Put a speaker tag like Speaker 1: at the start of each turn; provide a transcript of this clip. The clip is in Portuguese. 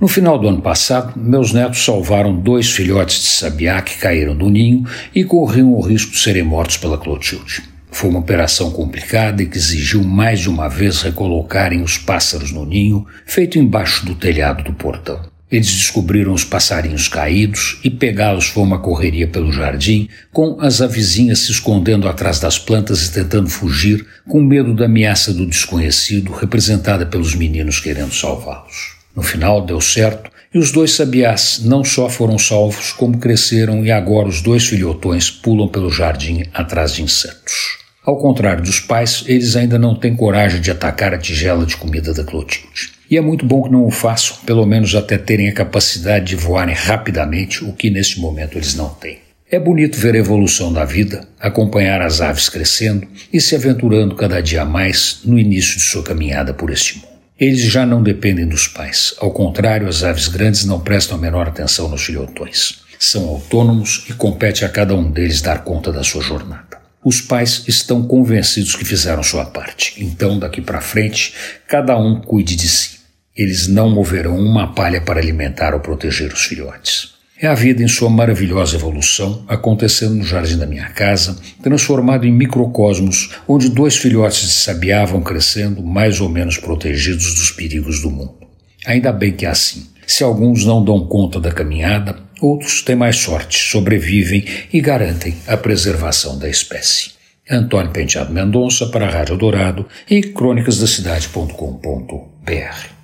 Speaker 1: No final do ano passado, meus netos salvaram dois filhotes de sabiá que caíram do ninho e corriam o risco de serem mortos pela Clotilde. Foi uma operação complicada e que exigiu mais de uma vez recolocarem os pássaros no ninho, feito embaixo do telhado do portão. Eles descobriram os passarinhos caídos e pegá-los foi uma correria pelo jardim, com as avizinhas se escondendo atrás das plantas e tentando fugir, com medo da ameaça do desconhecido, representada pelos meninos querendo salvá-los. No final deu certo e os dois sabiás não só foram salvos, como cresceram e agora os dois filhotões pulam pelo jardim atrás de insetos. Ao contrário dos pais, eles ainda não têm coragem de atacar a tigela de comida da Clotilde. E é muito bom que não o façam, pelo menos até terem a capacidade de voarem rapidamente, o que neste momento eles não têm. É bonito ver a evolução da vida, acompanhar as aves crescendo e se aventurando cada dia mais no início de sua caminhada por este mundo. Eles já não dependem dos pais. Ao contrário, as aves grandes não prestam a menor atenção nos filhotões. São autônomos e compete a cada um deles dar conta da sua jornada. Os pais estão convencidos que fizeram sua parte. Então, daqui para frente, cada um cuide de si. Eles não moverão uma palha para alimentar ou proteger os filhotes. É a vida em sua maravilhosa evolução, acontecendo no jardim da minha casa, transformado em microcosmos, onde dois filhotes de sabiá vão crescendo, mais ou menos protegidos dos perigos do mundo. Ainda bem que é assim. Se alguns não dão conta da caminhada, outros têm mais sorte, sobrevivem e garantem a preservação da espécie. Antônio Penteado Mendonça para a Rádio Dourado e crônicasdacidade.com.br